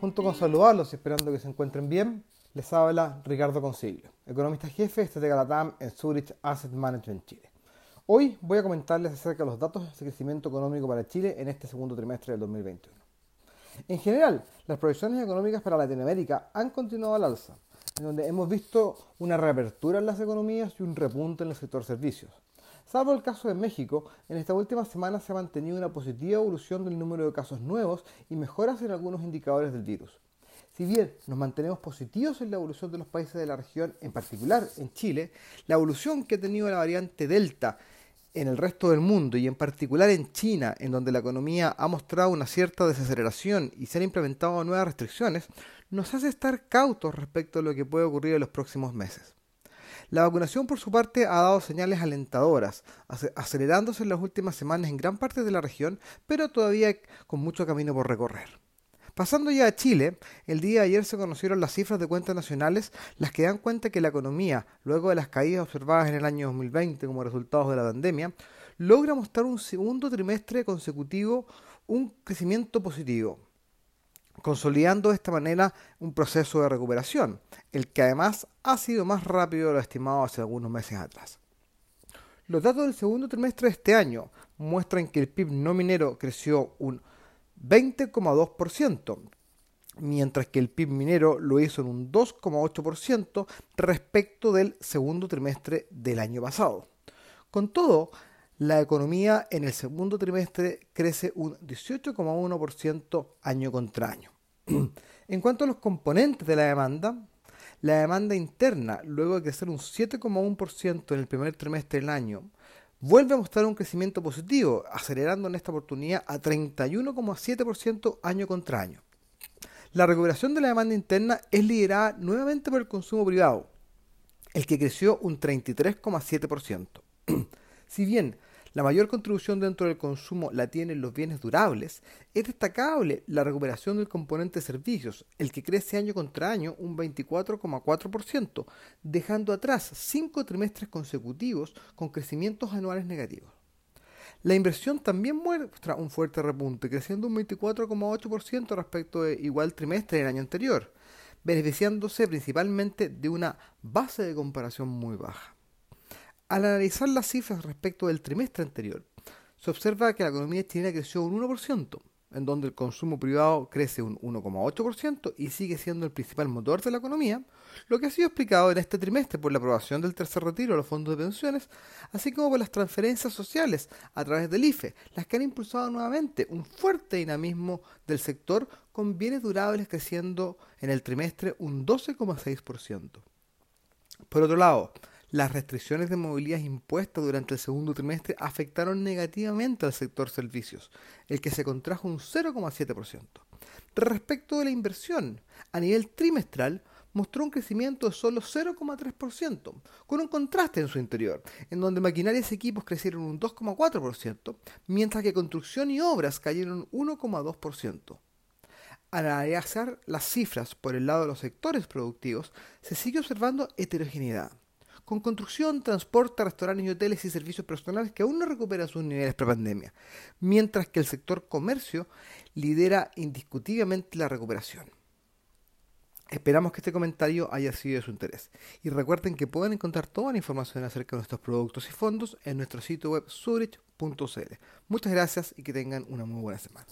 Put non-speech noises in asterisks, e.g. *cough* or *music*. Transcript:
junto con saludarlos y esperando que se encuentren bien, les habla Ricardo Consiglio, economista jefe de Estratega Latam en Zurich Asset Management Chile. Hoy voy a comentarles acerca de los datos de crecimiento económico para Chile en este segundo trimestre del 2021. En general, las proyecciones económicas para Latinoamérica han continuado al alza, en donde hemos visto una reapertura en las economías y un repunte en el sector servicios. Salvo el caso de México, en esta última semana se ha mantenido una positiva evolución del número de casos nuevos y mejoras en algunos indicadores del virus. Si bien nos mantenemos positivos en la evolución de los países de la región, en particular en Chile, la evolución que ha tenido la variante Delta en el resto del mundo y en particular en China, en donde la economía ha mostrado una cierta desaceleración y se han implementado nuevas restricciones, nos hace estar cautos respecto a lo que puede ocurrir en los próximos meses. La vacunación, por su parte, ha dado señales alentadoras, acelerándose en las últimas semanas en gran parte de la región, pero todavía con mucho camino por recorrer. Pasando ya a Chile, el día de ayer se conocieron las cifras de cuentas nacionales, las que dan cuenta que la economía, luego de las caídas observadas en el año 2020 como resultado de la pandemia, logra mostrar un segundo trimestre consecutivo un crecimiento positivo consolidando de esta manera un proceso de recuperación, el que además ha sido más rápido de lo estimado hace algunos meses atrás. Los datos del segundo trimestre de este año muestran que el PIB no minero creció un 20,2%, mientras que el PIB minero lo hizo en un 2,8% respecto del segundo trimestre del año pasado. Con todo, la economía en el segundo trimestre crece un 18,1% año contra año. *clears throat* en cuanto a los componentes de la demanda, la demanda interna, luego de crecer un 7,1% en el primer trimestre del año, vuelve a mostrar un crecimiento positivo, acelerando en esta oportunidad a 31,7% año contra año. La recuperación de la demanda interna es liderada nuevamente por el consumo privado, el que creció un 33,7%. *clears throat* si bien la mayor contribución dentro del consumo la tienen los bienes durables, es destacable la recuperación del componente servicios, el que crece año contra año un 24,4%, dejando atrás cinco trimestres consecutivos con crecimientos anuales negativos. La inversión también muestra un fuerte repunte, creciendo un 24,8% respecto de igual trimestre del año anterior, beneficiándose principalmente de una base de comparación muy baja. Al analizar las cifras respecto del trimestre anterior, se observa que la economía chilena creció un 1%, en donde el consumo privado crece un 1,8% y sigue siendo el principal motor de la economía, lo que ha sido explicado en este trimestre por la aprobación del tercer retiro de los fondos de pensiones, así como por las transferencias sociales a través del IFE, las que han impulsado nuevamente un fuerte dinamismo del sector con bienes durables creciendo en el trimestre un 12,6%. Por otro lado, las restricciones de movilidad impuestas durante el segundo trimestre afectaron negativamente al sector servicios, el que se contrajo un 0,7%. Respecto de la inversión, a nivel trimestral, mostró un crecimiento de solo 0,3%, con un contraste en su interior, en donde maquinarias y equipos crecieron un 2,4%, mientras que construcción y obras cayeron un 1,2%. Al analizar las cifras por el lado de los sectores productivos, se sigue observando heterogeneidad con construcción, transporte, restaurantes y hoteles y servicios personales que aún no recuperan sus niveles pre-pandemia, mientras que el sector comercio lidera indiscutiblemente la recuperación. Esperamos que este comentario haya sido de su interés. Y recuerden que pueden encontrar toda la información acerca de nuestros productos y fondos en nuestro sitio web zurich.cl. Muchas gracias y que tengan una muy buena semana.